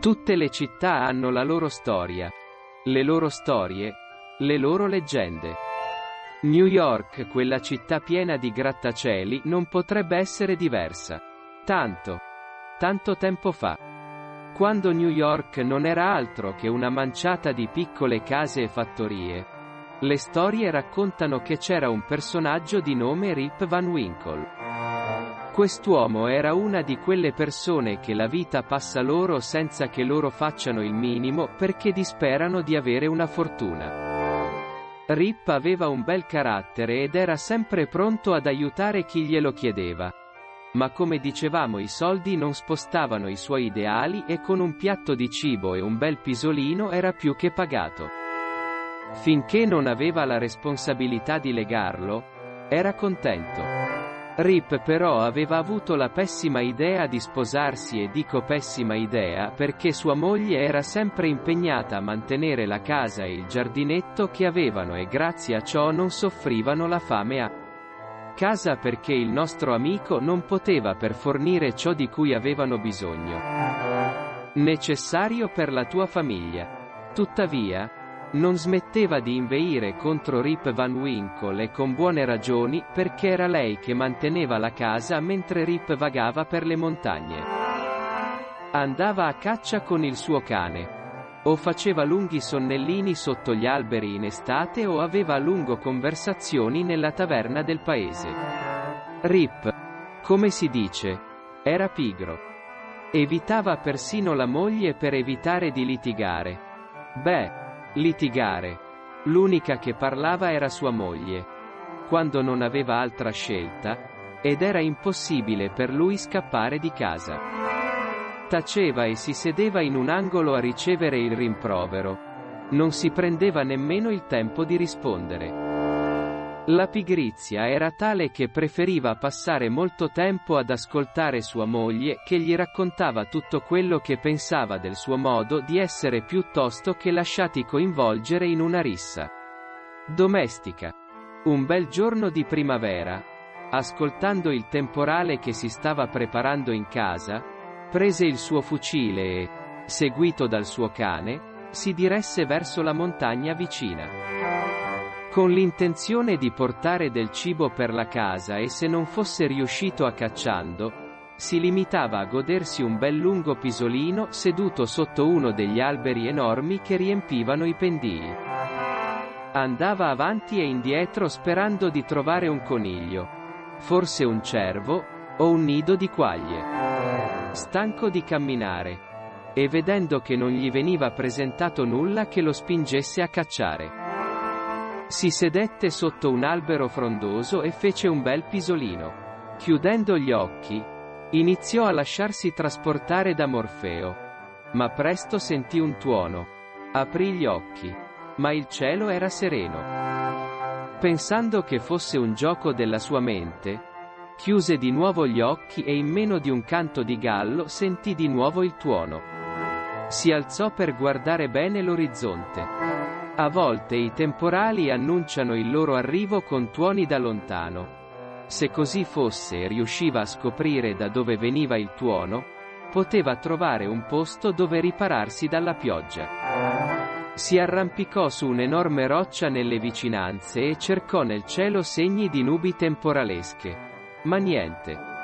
Tutte le città hanno la loro storia, le loro storie, le loro leggende. New York, quella città piena di grattacieli, non potrebbe essere diversa. Tanto, tanto tempo fa. Quando New York non era altro che una manciata di piccole case e fattorie. Le storie raccontano che c'era un personaggio di nome Rip Van Winkle. Quest'uomo era una di quelle persone che la vita passa loro senza che loro facciano il minimo perché disperano di avere una fortuna. Rip aveva un bel carattere ed era sempre pronto ad aiutare chi glielo chiedeva. Ma come dicevamo i soldi non spostavano i suoi ideali e con un piatto di cibo e un bel pisolino era più che pagato. Finché non aveva la responsabilità di legarlo, era contento. Rip però aveva avuto la pessima idea di sposarsi e dico pessima idea perché sua moglie era sempre impegnata a mantenere la casa e il giardinetto che avevano e grazie a ciò non soffrivano la fame a casa perché il nostro amico non poteva per fornire ciò di cui avevano bisogno. Necessario per la tua famiglia. Tuttavia, non smetteva di inveire contro Rip Van Winkle e con buone ragioni, perché era lei che manteneva la casa mentre Rip vagava per le montagne. Andava a caccia con il suo cane. O faceva lunghi sonnellini sotto gli alberi in estate o aveva a lungo conversazioni nella taverna del paese. Rip, come si dice, era pigro. Evitava persino la moglie per evitare di litigare. Beh, Litigare. L'unica che parlava era sua moglie. Quando non aveva altra scelta, ed era impossibile per lui scappare di casa. Taceva e si sedeva in un angolo a ricevere il rimprovero. Non si prendeva nemmeno il tempo di rispondere. La pigrizia era tale che preferiva passare molto tempo ad ascoltare sua moglie che gli raccontava tutto quello che pensava del suo modo di essere piuttosto che lasciati coinvolgere in una rissa. Domestica. Un bel giorno di primavera, ascoltando il temporale che si stava preparando in casa, prese il suo fucile e, seguito dal suo cane, si diresse verso la montagna vicina. Con l'intenzione di portare del cibo per la casa e se non fosse riuscito a cacciando, si limitava a godersi un bel lungo pisolino seduto sotto uno degli alberi enormi che riempivano i pendii. Andava avanti e indietro sperando di trovare un coniglio, forse un cervo, o un nido di quaglie. Stanco di camminare. E vedendo che non gli veniva presentato nulla che lo spingesse a cacciare. Si sedette sotto un albero frondoso e fece un bel pisolino. Chiudendo gli occhi, iniziò a lasciarsi trasportare da Morfeo. Ma presto sentì un tuono. Aprì gli occhi. Ma il cielo era sereno. Pensando che fosse un gioco della sua mente, chiuse di nuovo gli occhi e in meno di un canto di gallo sentì di nuovo il tuono. Si alzò per guardare bene l'orizzonte. A volte i temporali annunciano il loro arrivo con tuoni da lontano. Se così fosse e riusciva a scoprire da dove veniva il tuono, poteva trovare un posto dove ripararsi dalla pioggia. Si arrampicò su un'enorme roccia nelle vicinanze e cercò nel cielo segni di nubi temporalesche. Ma niente.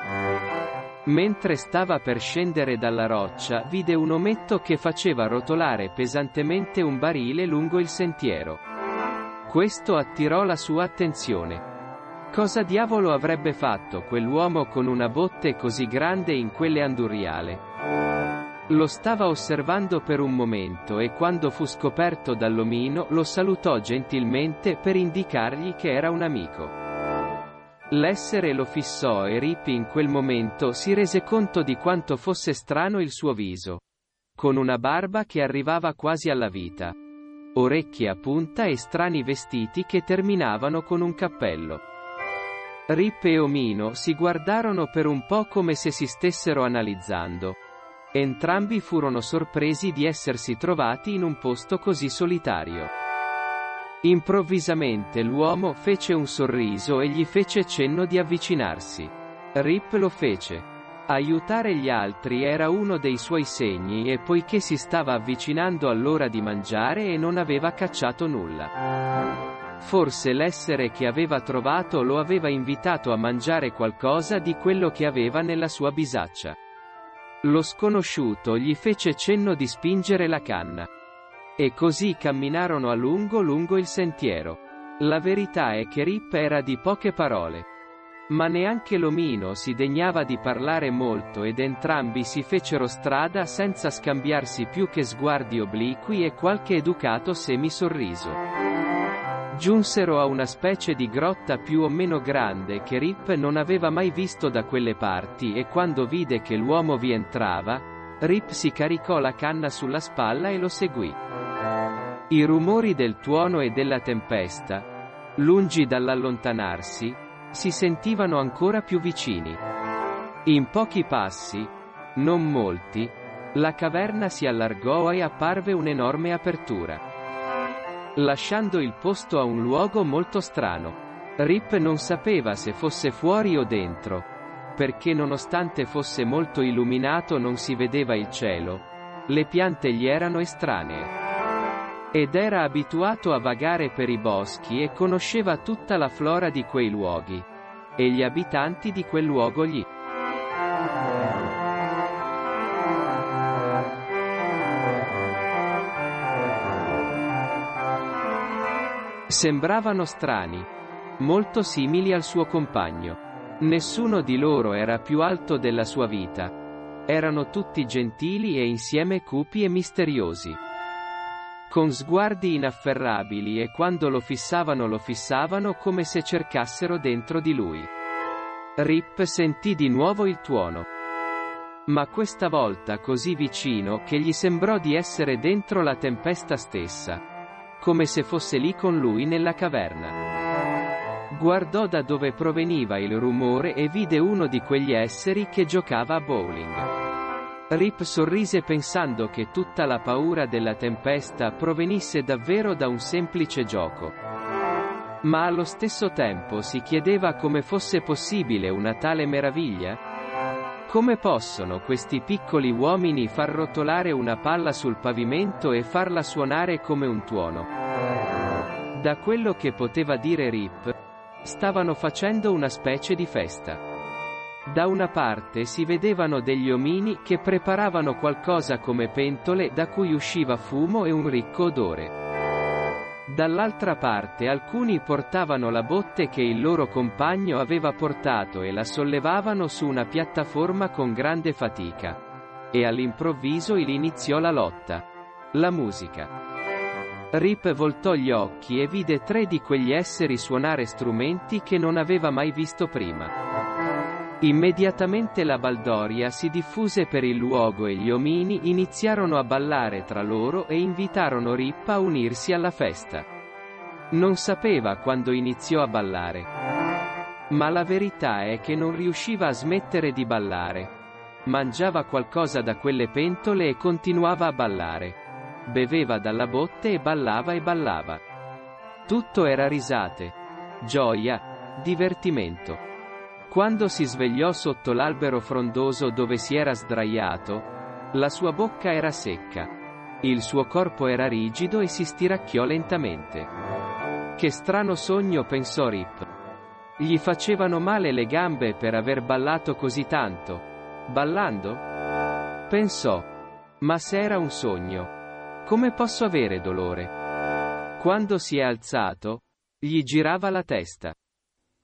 Mentre stava per scendere dalla roccia, vide un ometto che faceva rotolare pesantemente un barile lungo il sentiero. Questo attirò la sua attenzione. Cosa diavolo avrebbe fatto quell'uomo con una botte così grande in quelle andurriale? Lo stava osservando per un momento e quando fu scoperto dall'omino lo salutò gentilmente per indicargli che era un amico. L'essere lo fissò e Rippi in quel momento si rese conto di quanto fosse strano il suo viso. Con una barba che arrivava quasi alla vita. Orecchie a punta e strani vestiti che terminavano con un cappello. Rip e Omino si guardarono per un po' come se si stessero analizzando. Entrambi furono sorpresi di essersi trovati in un posto così solitario. Improvvisamente l'uomo fece un sorriso e gli fece cenno di avvicinarsi. Rip lo fece. Aiutare gli altri era uno dei suoi segni e poiché si stava avvicinando all'ora di mangiare e non aveva cacciato nulla. Forse l'essere che aveva trovato lo aveva invitato a mangiare qualcosa di quello che aveva nella sua bisaccia. Lo sconosciuto gli fece cenno di spingere la canna. E così camminarono a lungo lungo il sentiero. La verità è che Rip era di poche parole. Ma neanche l'omino si degnava di parlare molto ed entrambi si fecero strada senza scambiarsi più che sguardi obliqui e qualche educato semisorriso. Giunsero a una specie di grotta più o meno grande che Rip non aveva mai visto da quelle parti e quando vide che l'uomo vi entrava, Rip si caricò la canna sulla spalla e lo seguì. I rumori del tuono e della tempesta, lungi dall'allontanarsi, si sentivano ancora più vicini. In pochi passi, non molti, la caverna si allargò e apparve un'enorme apertura. Lasciando il posto a un luogo molto strano. Rip non sapeva se fosse fuori o dentro, perché nonostante fosse molto illuminato non si vedeva il cielo, le piante gli erano estranee. Ed era abituato a vagare per i boschi e conosceva tutta la flora di quei luoghi. E gli abitanti di quel luogo gli sembravano strani, molto simili al suo compagno. Nessuno di loro era più alto della sua vita. Erano tutti gentili e insieme cupi e misteriosi con sguardi inafferrabili e quando lo fissavano lo fissavano come se cercassero dentro di lui. Rip sentì di nuovo il tuono. Ma questa volta così vicino che gli sembrò di essere dentro la tempesta stessa. Come se fosse lì con lui nella caverna. Guardò da dove proveniva il rumore e vide uno di quegli esseri che giocava a bowling. Rip sorrise pensando che tutta la paura della tempesta provenisse davvero da un semplice gioco. Ma allo stesso tempo si chiedeva come fosse possibile una tale meraviglia? Come possono questi piccoli uomini far rotolare una palla sul pavimento e farla suonare come un tuono? Da quello che poteva dire Rip, stavano facendo una specie di festa. Da una parte si vedevano degli omini che preparavano qualcosa come pentole da cui usciva fumo e un ricco odore. Dall'altra parte alcuni portavano la botte che il loro compagno aveva portato e la sollevavano su una piattaforma con grande fatica. E all'improvviso il iniziò la lotta. La musica. Rip voltò gli occhi e vide tre di quegli esseri suonare strumenti che non aveva mai visto prima. Immediatamente la baldoria si diffuse per il luogo e gli omini iniziarono a ballare tra loro e invitarono Rip a unirsi alla festa. Non sapeva quando iniziò a ballare. Ma la verità è che non riusciva a smettere di ballare. Mangiava qualcosa da quelle pentole e continuava a ballare. Beveva dalla botte e ballava e ballava. Tutto era risate, gioia, divertimento. Quando si svegliò sotto l'albero frondoso dove si era sdraiato, la sua bocca era secca. Il suo corpo era rigido e si stiracchiò lentamente. Che strano sogno pensò Rip. Gli facevano male le gambe per aver ballato così tanto. Ballando? Pensò. Ma se era un sogno, come posso avere dolore? Quando si è alzato, gli girava la testa.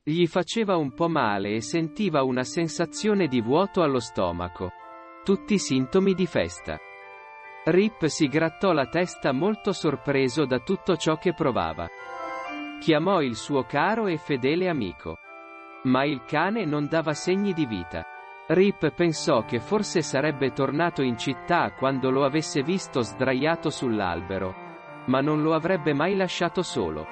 Gli faceva un po' male e sentiva una sensazione di vuoto allo stomaco. Tutti sintomi di festa. Rip si grattò la testa molto sorpreso da tutto ciò che provava. Chiamò il suo caro e fedele amico. Ma il cane non dava segni di vita. Rip pensò che forse sarebbe tornato in città quando lo avesse visto sdraiato sull'albero. Ma non lo avrebbe mai lasciato solo.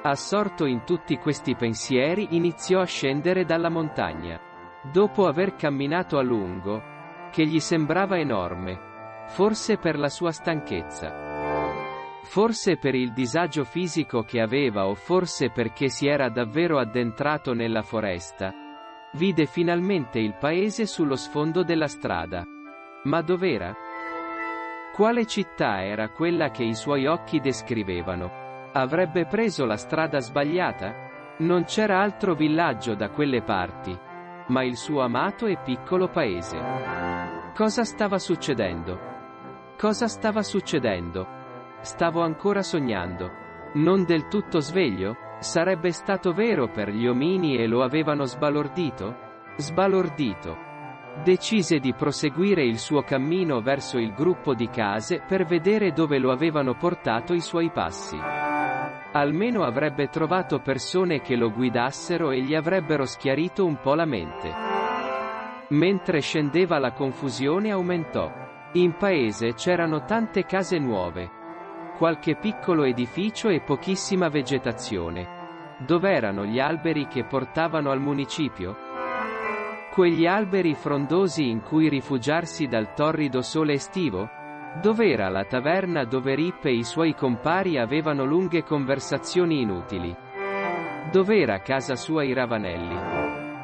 Assorto in tutti questi pensieri iniziò a scendere dalla montagna. Dopo aver camminato a lungo, che gli sembrava enorme, forse per la sua stanchezza. Forse per il disagio fisico che aveva o forse perché si era davvero addentrato nella foresta. Vide finalmente il paese sullo sfondo della strada. Ma dov'era? Quale città era quella che i suoi occhi descrivevano? Avrebbe preso la strada sbagliata? Non c'era altro villaggio da quelle parti, ma il suo amato e piccolo paese. Cosa stava succedendo? Cosa stava succedendo? Stavo ancora sognando. Non del tutto sveglio? Sarebbe stato vero per gli omini e lo avevano sbalordito? Sbalordito. Decise di proseguire il suo cammino verso il gruppo di case per vedere dove lo avevano portato i suoi passi. Almeno avrebbe trovato persone che lo guidassero e gli avrebbero schiarito un po' la mente. Mentre scendeva la confusione aumentò. In paese c'erano tante case nuove. Qualche piccolo edificio e pochissima vegetazione. Dov'erano gli alberi che portavano al municipio? Quegli alberi frondosi in cui rifugiarsi dal torrido sole estivo? Dov'era la taverna dove Rip e i suoi compari avevano lunghe conversazioni inutili? Dov'era casa sua i ravanelli?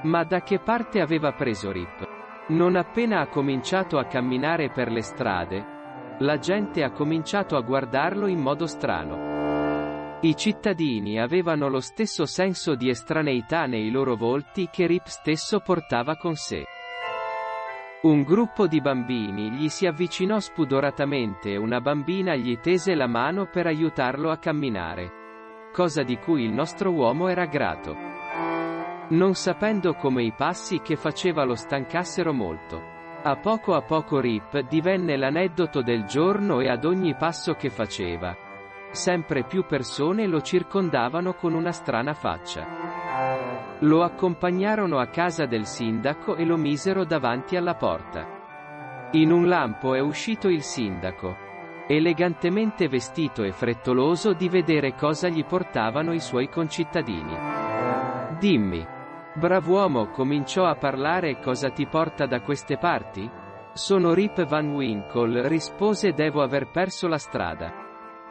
Ma da che parte aveva preso Rip? Non appena ha cominciato a camminare per le strade, la gente ha cominciato a guardarlo in modo strano. I cittadini avevano lo stesso senso di estraneità nei loro volti che Rip stesso portava con sé. Un gruppo di bambini gli si avvicinò spudoratamente e una bambina gli tese la mano per aiutarlo a camminare. Cosa di cui il nostro uomo era grato. Non sapendo come i passi che faceva lo stancassero molto. A poco a poco Rip divenne l'aneddoto del giorno e ad ogni passo che faceva, Sempre più persone lo circondavano con una strana faccia. Lo accompagnarono a casa del sindaco e lo misero davanti alla porta. In un lampo è uscito il sindaco, elegantemente vestito e frettoloso di vedere cosa gli portavano i suoi concittadini. Dimmi. Brav'uomo cominciò a parlare cosa ti porta da queste parti? Sono Rip Van Winkle, rispose devo aver perso la strada.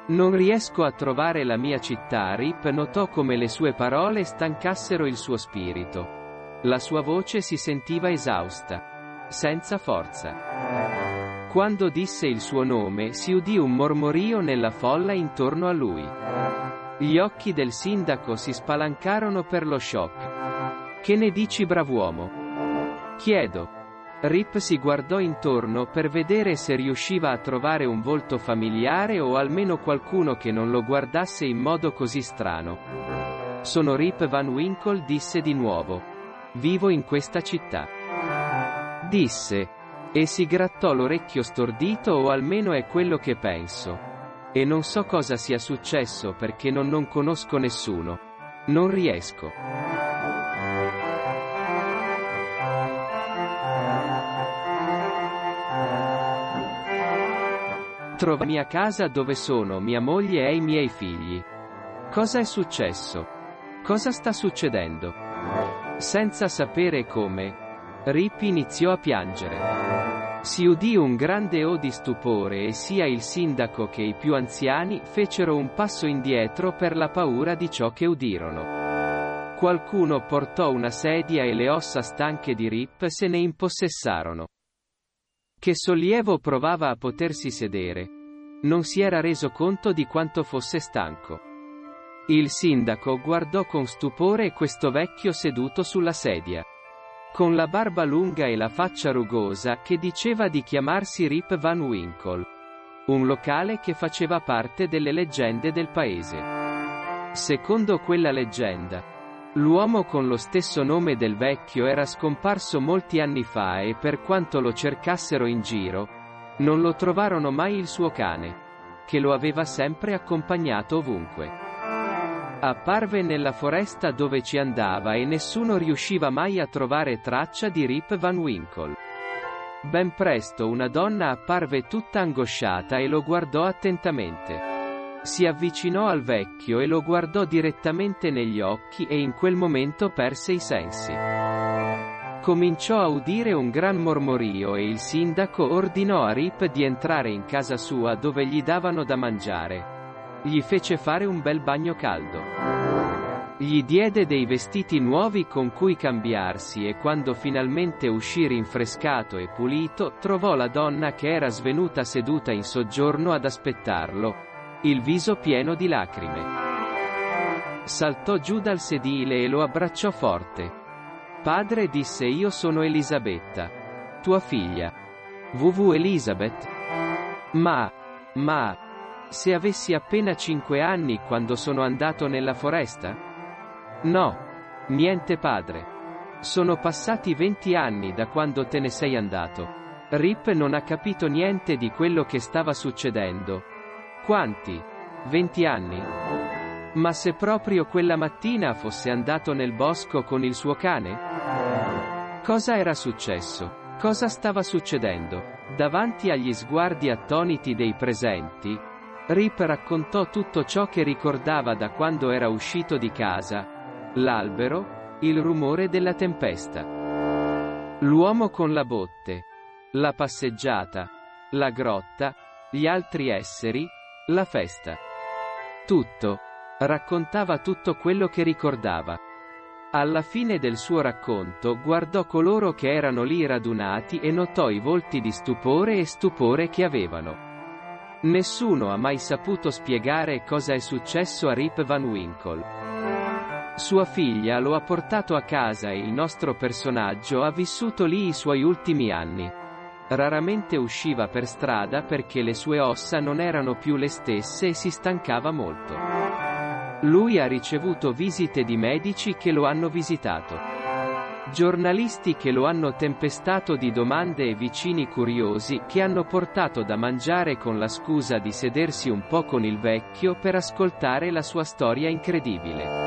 Non riesco a trovare la mia città. Rip notò come le sue parole stancassero il suo spirito. La sua voce si sentiva esausta. Senza forza. Quando disse il suo nome si udì un mormorio nella folla intorno a lui. Gli occhi del sindaco si spalancarono per lo shock. Che ne dici brav'uomo? Chiedo. Rip si guardò intorno per vedere se riusciva a trovare un volto familiare o almeno qualcuno che non lo guardasse in modo così strano. Sono Rip Van Winkle disse di nuovo. Vivo in questa città. Disse. E si grattò l'orecchio stordito o almeno è quello che penso. E non so cosa sia successo perché non, non conosco nessuno. Non riesco. Trovo mia casa dove sono mia moglie e i miei figli. Cosa è successo? Cosa sta succedendo? Senza sapere come, Rip iniziò a piangere. Si udì un grande o di stupore e sia il sindaco che i più anziani fecero un passo indietro per la paura di ciò che udirono. Qualcuno portò una sedia e le ossa stanche di Rip se ne impossessarono. Che sollievo provava a potersi sedere. Non si era reso conto di quanto fosse stanco. Il sindaco guardò con stupore questo vecchio seduto sulla sedia. Con la barba lunga e la faccia rugosa che diceva di chiamarsi Rip Van Winkle. Un locale che faceva parte delle leggende del paese. Secondo quella leggenda, L'uomo con lo stesso nome del vecchio era scomparso molti anni fa e per quanto lo cercassero in giro, non lo trovarono mai il suo cane, che lo aveva sempre accompagnato ovunque. Apparve nella foresta dove ci andava e nessuno riusciva mai a trovare traccia di Rip Van Winkle. Ben presto una donna apparve tutta angosciata e lo guardò attentamente. Si avvicinò al vecchio e lo guardò direttamente negli occhi e in quel momento perse i sensi. Cominciò a udire un gran mormorio e il sindaco ordinò a Rip di entrare in casa sua dove gli davano da mangiare. Gli fece fare un bel bagno caldo. Gli diede dei vestiti nuovi con cui cambiarsi e quando finalmente uscì rinfrescato e pulito, trovò la donna che era svenuta seduta in soggiorno ad aspettarlo, il viso pieno di lacrime. Saltò giù dal sedile e lo abbracciò forte. Padre disse io sono Elisabetta. Tua figlia. VV Elizabeth? Ma, ma, se avessi appena cinque anni quando sono andato nella foresta? No. Niente padre. Sono passati venti anni da quando te ne sei andato. Rip non ha capito niente di quello che stava succedendo. Quanti? Venti anni? Ma se proprio quella mattina fosse andato nel bosco con il suo cane? Cosa era successo? Cosa stava succedendo? Davanti agli sguardi attoniti dei presenti, Rip raccontò tutto ciò che ricordava da quando era uscito di casa, L'albero, il rumore della tempesta. L'uomo con la botte. La passeggiata. La grotta. Gli altri esseri. La festa. Tutto. Raccontava tutto quello che ricordava. Alla fine del suo racconto guardò coloro che erano lì radunati e notò i volti di stupore e stupore che avevano. Nessuno ha mai saputo spiegare cosa è successo a Rip Van Winkle. Sua figlia lo ha portato a casa e il nostro personaggio ha vissuto lì i suoi ultimi anni. Raramente usciva per strada perché le sue ossa non erano più le stesse e si stancava molto. Lui ha ricevuto visite di medici che lo hanno visitato. Giornalisti che lo hanno tempestato di domande e vicini curiosi che hanno portato da mangiare con la scusa di sedersi un po' con il vecchio per ascoltare la sua storia incredibile.